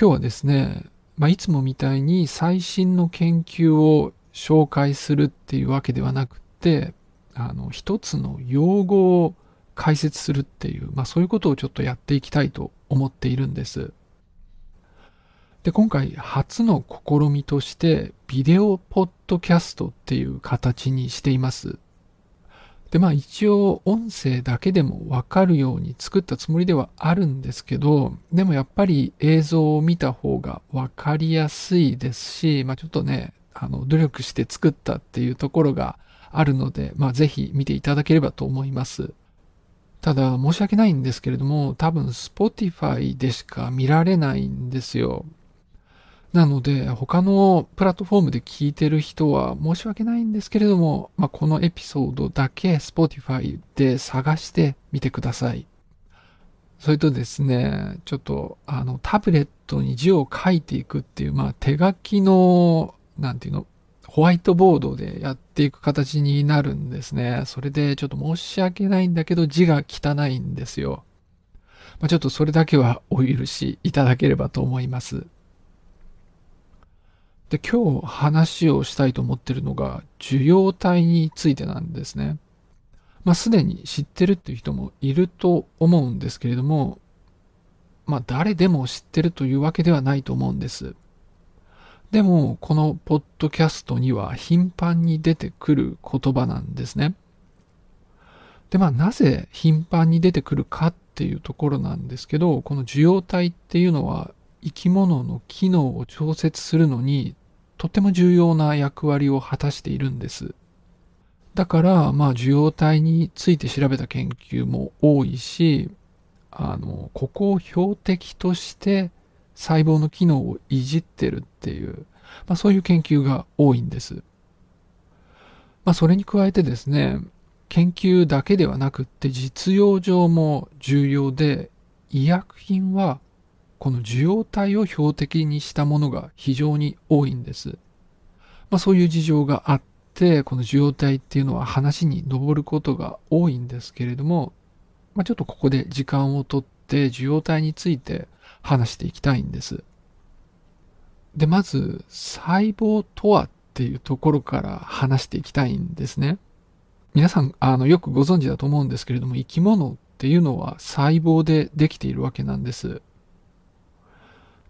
今日はですね、まあ、いつもみたいに最新の研究を紹介するっていうわけではなくて、あの、一つの用語を解説するっていう、まあそういうことをちょっとやっていきたいと思っているんです。で、今回初の試みとしてビデオポッドキャストっていう形にしています。で、まあ一応音声だけでもわかるように作ったつもりではあるんですけど、でもやっぱり映像を見た方がわかりやすいですし、まあちょっとね、あの、努力して作ったっていうところがあるので、まあぜひ見ていただければと思います。ただ申し訳ないんですけれども、多分 Spotify でしか見られないんですよ。なので、他のプラットフォームで聞いてる人は申し訳ないんですけれども、まあ、このエピソードだけ Spotify で探してみてください。それとですね、ちょっと、あの、タブレットに字を書いていくっていう、まあ、手書きの、なんていうの、ホワイトボードでやっていく形になるんですね。それでちょっと申し訳ないんだけど字が汚いんですよ。まあ、ちょっとそれだけはお許しいただければと思います。で、今日話をしたいと思ってるのが、受容体についてなんですね。まあ、すでに知ってるっていう人もいると思うんですけれども、まあ、誰でも知ってるというわけではないと思うんです。でも、このポッドキャストには頻繁に出てくる言葉なんですね。で、まあ、なぜ頻繁に出てくるかっていうところなんですけど、この受容体っていうのは生き物の機能を調節するのにとても重要な役割を果たしているんです。だから、まあ、受容体について調べた研究も多いし、あの、ここを標的として細胞の機能をいじってるっていう、まあ、そういう研究が多いんです。まあ、それに加えてですね、研究だけではなくって実用上も重要で、医薬品はこの受容体を標的にしたものが非常に多いんです。まあそういう事情があって、この受容体っていうのは話に上ることが多いんですけれども、まあちょっとここで時間をとって受容体について話していきたいんです。で、まず細胞とはっていうところから話していきたいんですね。皆さん、あの、よくご存知だと思うんですけれども、生き物っていうのは細胞でできているわけなんです。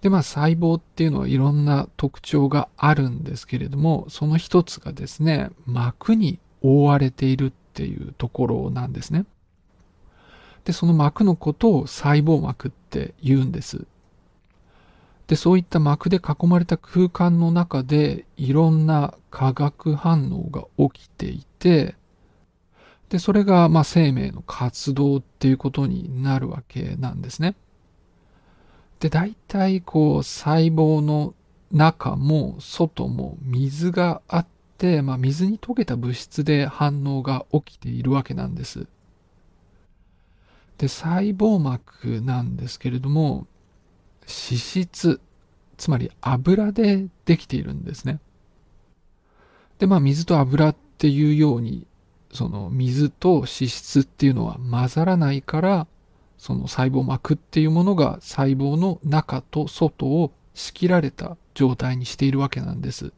で、まあ細胞っていうのはいろんな特徴があるんですけれども、その一つがですね、膜に覆われているっていうところなんですね。で、その膜のことを細胞膜って言うんです。で、そういった膜で囲まれた空間の中でいろんな化学反応が起きていて、で、それがまあ生命の活動っていうことになるわけなんですね。で、大体こう細胞の中も外も水があって、まあ、水に溶けた物質で反応が起きているわけなんです。で、細胞膜なんですけれども、脂質、つまり油でできているんですね。で、まあ水と油っていうように、その水と脂質っていうのは混ざらないから、その細胞膜っていうものが細胞の中と外を仕切られた状態にしているわけなんです。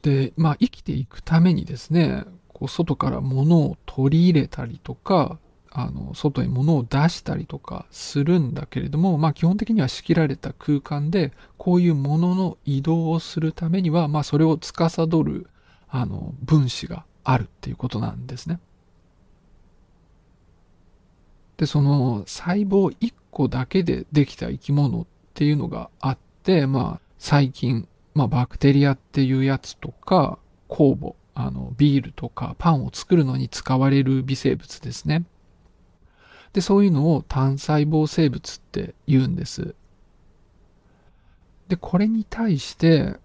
で、まあ生きていくためにですね、こう外から物を取り入れたりとか、あの、外へ物を出したりとかするんだけれども、まあ基本的には仕切られた空間で、こういう物の移動をするためには、まあそれを司る、あの、分子があるっていうことなんですね。で、その細胞1個だけでできた生き物っていうのがあって、まあ、細菌、まあ、バクテリアっていうやつとか、酵母、あの、ビールとかパンを作るのに使われる微生物ですね。で、そういうのを単細胞生物って言うんです。で、これに対して、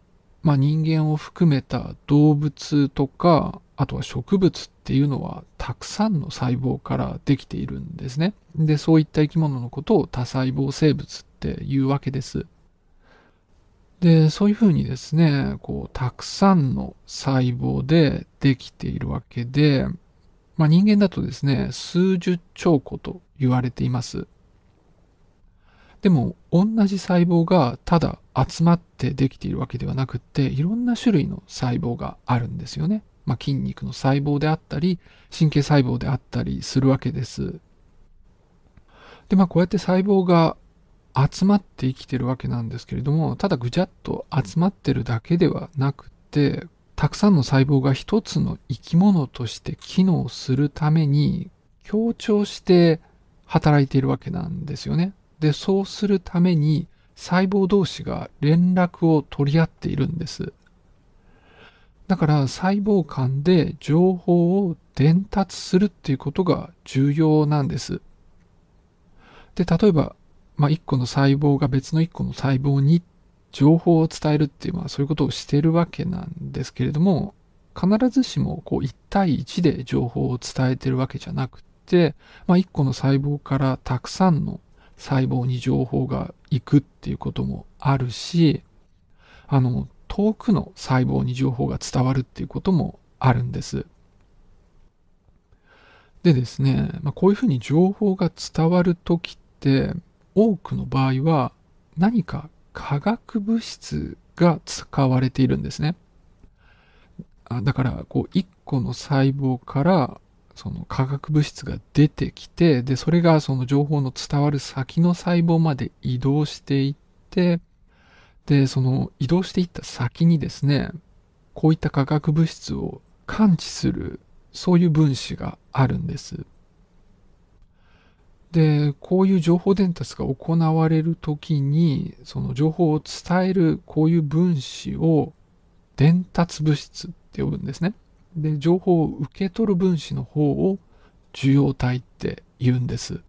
まあ人間を含めた動物とか、あとは植物っていうのはたくさんの細胞からできているんですね。で、そういった生き物のことを多細胞生物っていうわけです。で、そういうふうにですね、こう、たくさんの細胞でできているわけで、まあ人間だとですね、数十兆個と言われています。でも、同じ細胞がただ集まってできているわけではなくって、いろんな種類の細胞があるんですよね。まあ、筋肉の細胞であったり、神経細胞であったりするわけです。で、まあ、こうやって細胞が集まって生きてるわけなんですけれども、ただぐちゃっと集まってるだけではなくて、たくさんの細胞が一つの生き物として機能するために協調して働いているわけなんですよね。で、そうするために細胞同士が連絡を取り合っているんです。だから細胞間で情報を伝達するっていうことが重要なんです。で、例えばまあ、1個の細胞が別の1個の細胞に情報を伝えるっていう、まあ、そういうことをしてるわけなんですけれども、必ずしもこう1対1で情報を伝えてるわけじゃなくて、まあ、1個の細胞からたくさんの細胞に情報が行くっていうこともあるし、あの、遠くの細胞に情報が伝わるっていうこともあるんです。でですね、まあ、こういうふうに情報が伝わるときって、多くの場合は何か化学物質が使われているんですね。だから、こう、一個の細胞からその化学物質が出てきて、で、それがその情報の伝わる先の細胞まで移動していって、で、その移動していった先にですね、こういった化学物質を感知する、そういう分子があるんです。で、こういう情報伝達が行われるときに、その情報を伝えるこういう分子を伝達物質って呼ぶんですね。で、情報を受け取る分子の方を受容体って言うんです。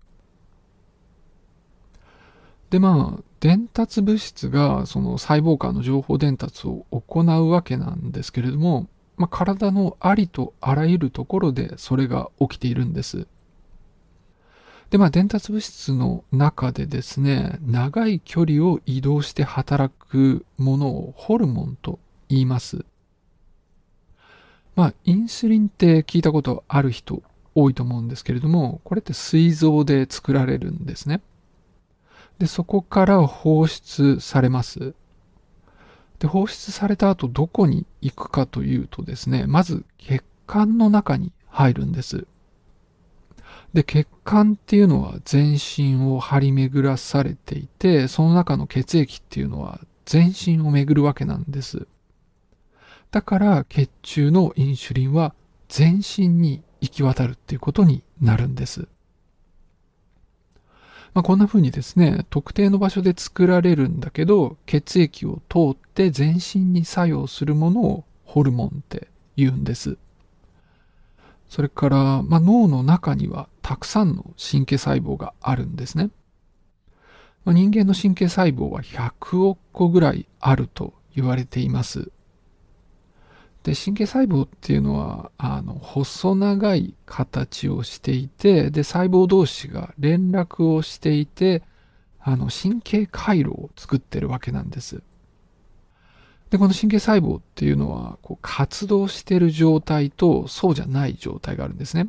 で、まあ、伝達物質がその細胞間の情報伝達を行うわけなんですけれども、まあ、体のありとあらゆるところでそれが起きているんです。で、まあ、伝達物質の中でですね、長い距離を移動して働くものをホルモンと言います。まあ、インスリンって聞いたことある人多いと思うんですけれども、これって膵臓で作られるんですね。で、そこから放出されます。で、放出された後どこに行くかというとですね、まず血管の中に入るんです。で、血管っていうのは全身を張り巡らされていて、その中の血液っていうのは全身を巡るわけなんです。だから血中のインシュリンは全身に行き渡るっていうことになるんです。まあ、こんな風にですね、特定の場所で作られるんだけど、血液を通って全身に作用するものをホルモンって言うんです。それから、まあ、脳の中にはたくさんの神経細胞があるんですね。まあ、人間の神経細胞は100億個ぐらいあると言われています。で、神経細胞っていうのは、あの、細長い形をしていて、で、細胞同士が連絡をしていて、あの、神経回路を作ってるわけなんです。で、この神経細胞っていうのは、こう活動してる状態とそうじゃない状態があるんですね。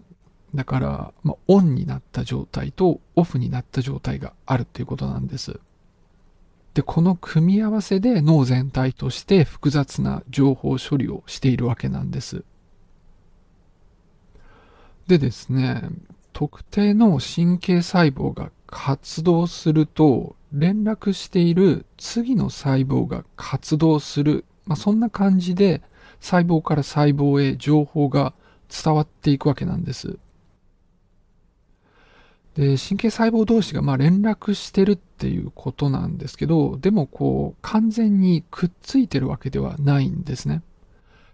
だから、まあ、オンになった状態とオフになった状態があるっていうことなんです。で、この組み合わせで脳全体として複雑な情報処理をしているわけなんです。でですね、特定の神経細胞が活動すると、連絡している次の細胞が活動する、まあ、そんな感じで細胞から細胞へ情報が伝わっていくわけなんです。で、神経細胞同士がまあ連絡してるっていうことなんですけど、でもこう完全にくっついてるわけではないんですね。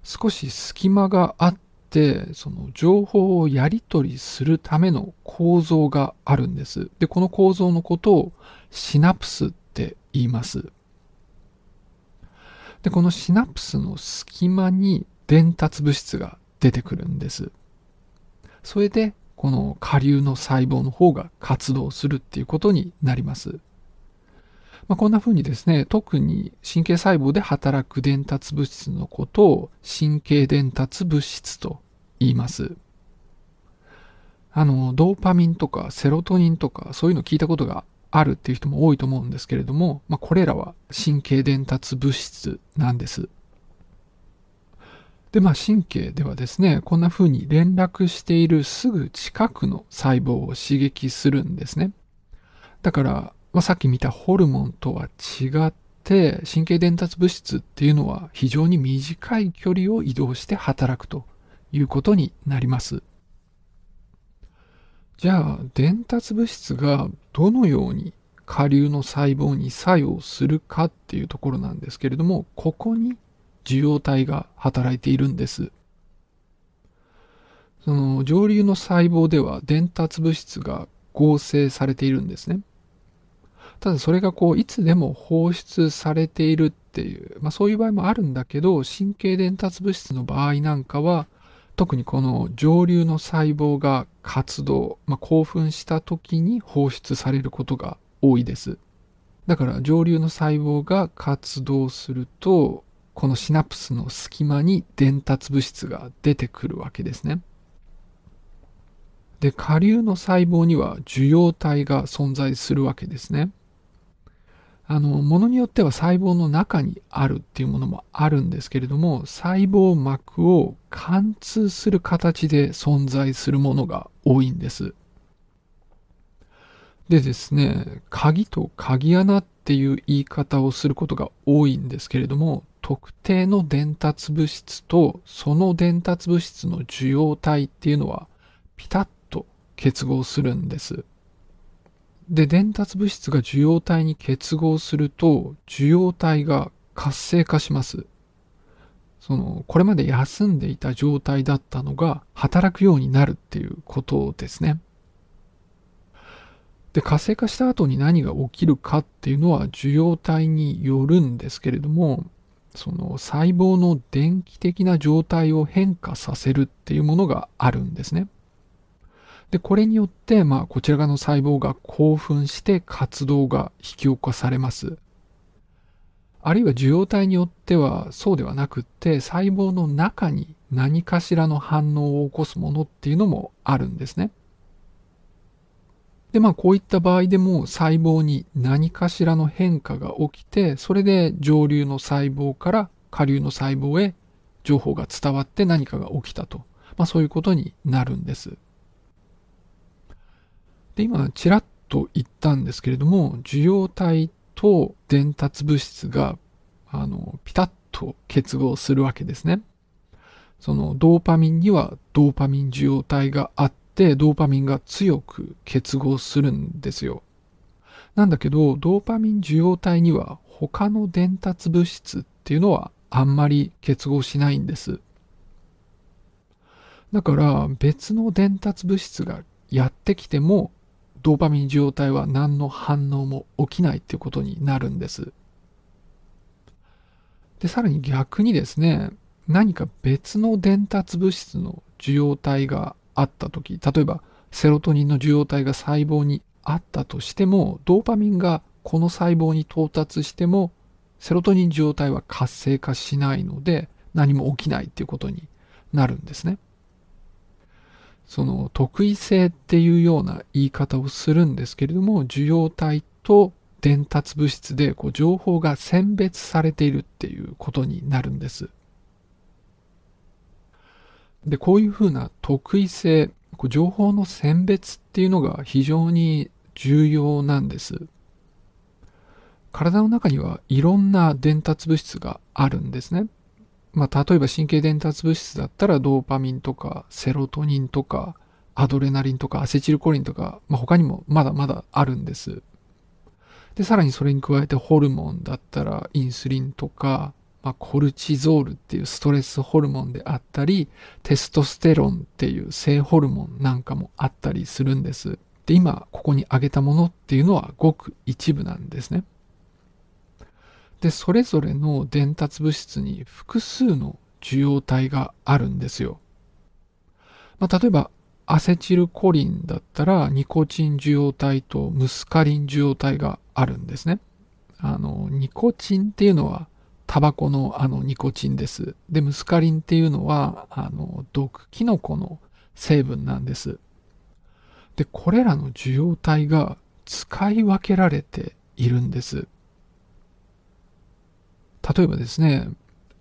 少し隙間があって、その情報をやり取りするための構造があるんです。で、この構造のことをシナプスって言います。で、このシナプスの隙間に伝達物質が出てくるんです。それで、この下流の細胞の方が活動するっていうことになります。まあ、こんな風にですね、特に神経細胞で働く伝達物質のことを神経伝達物質と言います。あの、ドーパミンとかセロトニンとかそういうの聞いたことがあるっていう人も多いと思うんですけれども、まあ、これらは神経伝達物質なんです。で、まあ神経ではですね、こんな風に連絡しているすぐ近くの細胞を刺激するんですね。だから、まあ、さっき見たホルモンとは違って、神経伝達物質っていうのは非常に短い距離を移動して働くということになります。じゃあ、伝達物質がどのように下流の細胞に作用するかっていうところなんですけれども、ここに受容体が働いているんです。その上流の細胞では伝達物質が合成されているんですね。ただそれがこういつでも放出されているっていう、まあそういう場合もあるんだけど、神経伝達物質の場合なんかは、特にこの上流の細胞が活動、まあ、興奮した時に放出されることが多いです。だから上流の細胞が活動すると、このシナプスの隙間に伝達物質が出てくるわけですね。で、下流の細胞には受容体が存在するわけですね。あの、ものによっては細胞の中にあるっていうものもあるんですけれども、細胞膜を貫通する形で存在するものが多いんです。でですね、鍵と鍵穴っていう言い方をすることが多いんですけれども、特定の伝達物質とその伝達物質の受容体っていうのはピタッと結合するんです。で、伝達物質が受容体に結合すると、受容体が活性化します。その、これまで休んでいた状態だったのが働くようになるっていうことですね。で、活性化した後に何が起きるかっていうのは受容体によるんですけれども、その細胞の電気的な状態を変化させるっていうものがあるんですね。で、これによって、まあ、こちら側の細胞が興奮して活動が引き起こされます。あるいは受容体によってはそうではなくって、細胞の中に何かしらの反応を起こすものっていうのもあるんですね。で、まあこういった場合でも細胞に何かしらの変化が起きて、それで上流の細胞から下流の細胞へ情報が伝わって何かが起きたと。まあそういうことになるんです。で、今ちらっと言ったんですけれども、受容体と伝達物質が、あの、ピタッと結合するわけですね。そのドーパミンにはドーパミン受容体があって、ってドーパミンが強く結合するんですよ。なんだけど、ドーパミン受容体には他の伝達物質っていうのはあんまり結合しないんです。だから別の伝達物質がやってきてもドーパミン受容体は何の反応も起きないっていうことになるんです。で、さらに逆にですね、何か別の伝達物質の受容体があった時、例えばセロトニンの受容体が細胞にあったとしても、ドーパミンがこの細胞に到達しても、セロトニン受容体は活性化しないので、何も起きないっていうことになるんですね。その特異性っていうような言い方をするんですけれども、受容体と伝達物質でこう情報が選別されているっていうことになるんです。で、こういうふうな特異性、情報の選別っていうのが非常に重要なんです。体の中にはいろんな伝達物質があるんですね。まあ、例えば神経伝達物質だったらドーパミンとかセロトニンとかアドレナリンとかアセチルコリンとか、まあ、他にもまだまだあるんです。で、さらにそれに加えてホルモンだったらインスリンとかまあ、コルチゾールっていうストレスホルモンであったり、テストステロンっていう性ホルモンなんかもあったりするんです。で、今ここに挙げたものっていうのはごく一部なんですね。で、それぞれの伝達物質に複数の受容体があるんですよ。まあ、例えば、アセチルコリンだったらニコチン受容体とムスカリン受容体があるんですね。あの、ニコチンっていうのはタバコのあのニコチンです。で、ムスカリンっていうのは、あの、毒キノコの成分なんです。で、これらの受容体が使い分けられているんです。例えばですね、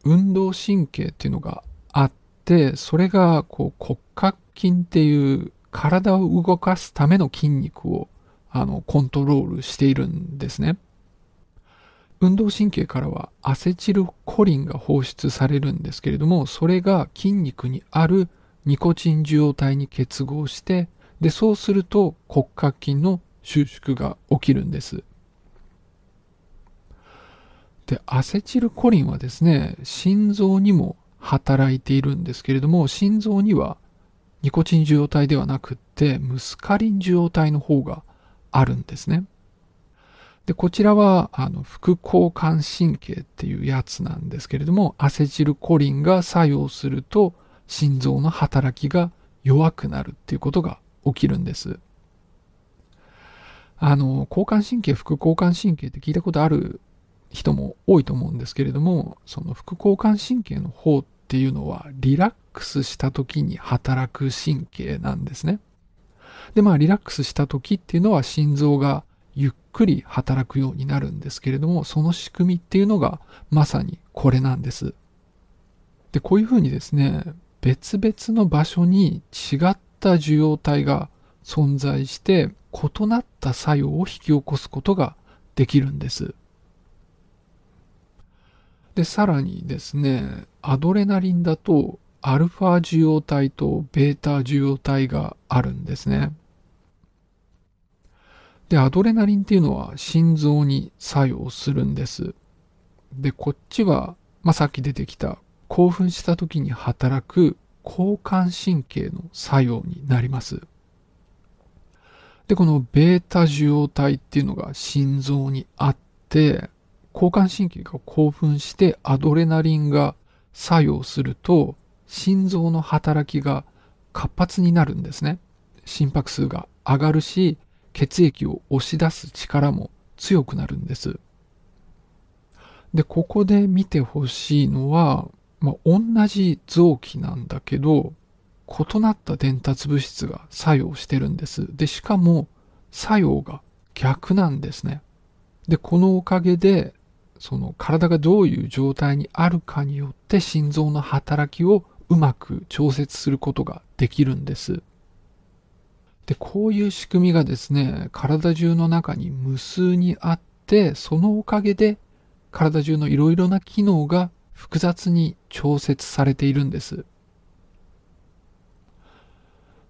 運動神経っていうのがあって、それがこう骨格筋っていう体を動かすための筋肉をあのコントロールしているんですね。運動神経からはアセチルコリンが放出されるんですけれども、それが筋肉にあるニコチン受容体に結合して、で、そうすると骨格筋の収縮が起きるんです。で、アセチルコリンはですね、心臓にも働いているんですけれども、心臓にはニコチン受容体ではなくって、ムスカリン受容体の方があるんですね。で、こちらは、あの、副交感神経っていうやつなんですけれども、アセチルコリンが作用すると、心臓の働きが弱くなるっていうことが起きるんです。あの、交感神経、副交感神経って聞いたことある人も多いと思うんですけれども、その副交感神経の方っていうのは、リラックスした時に働く神経なんですね。で、まあ、リラックスした時っていうのは心臓がゆっくり働くようになるんですけれども、その仕組みっていうのがまさにこれなんです。で、こういうふうにですね、別々の場所に違った受容体が存在して異なった作用を引き起こすことができるんです。で、さらにですね、アドレナリンだとアルファ受容体とベータ受容体があるんですね。で、アドレナリンっていうのは心臓に作用するんです。で、こっちは、まあ、さっき出てきた興奮した時に働く交感神経の作用になります。で、このベータ受容体っていうのが心臓にあって、交感神経が興奮してアドレナリンが作用すると、心臓の働きが活発になるんですね。心拍数が上がるし、血液を押し出す力も強くなるんです。で、ここで見てほしいのは、まあ、同じ臓器なんだけど、異なった伝達物質が作用してるんです。で、しかも作用が逆なんですね。で、このおかげで、その体がどういう状態にあるかによって心臓の働きをうまく調節することができるんです。で、こういう仕組みがですね、体中の中に無数にあって、そのおかげで体中のいろいろな機能が複雑に調節されているんです。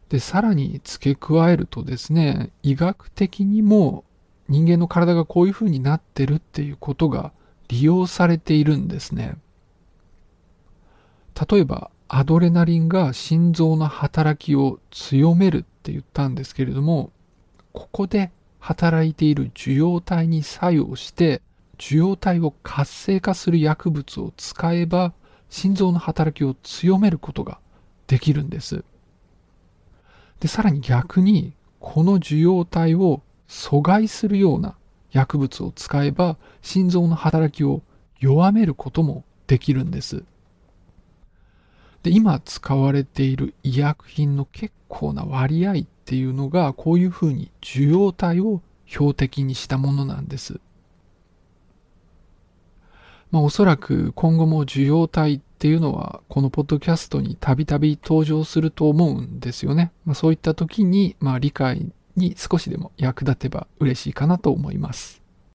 で、さらに付け加えるとですね、医学的にも人間の体がこういう風になってるっていうことが利用されているんですね。例えば、アドレナリンが心臓の働きを強めるって言ったんですけれども、ここで働いている受容体に作用して、受容体を活性化する薬物を使えば、心臓の働きを強めることができるんです。で、さらに逆に、この受容体を阻害するような薬物を使えば、心臓の働きを弱めることもできるんです。で、今使われている医薬品の結構な割合っていうのが、こういうふうに受容体を標的にしたものなんです。まあおそらく今後も受容体っていうのはこのポッドキャストにたびたび登場すると思うんですよね。まあそういった時にまあ理解に少しでも役立てば嬉しいかなと思います。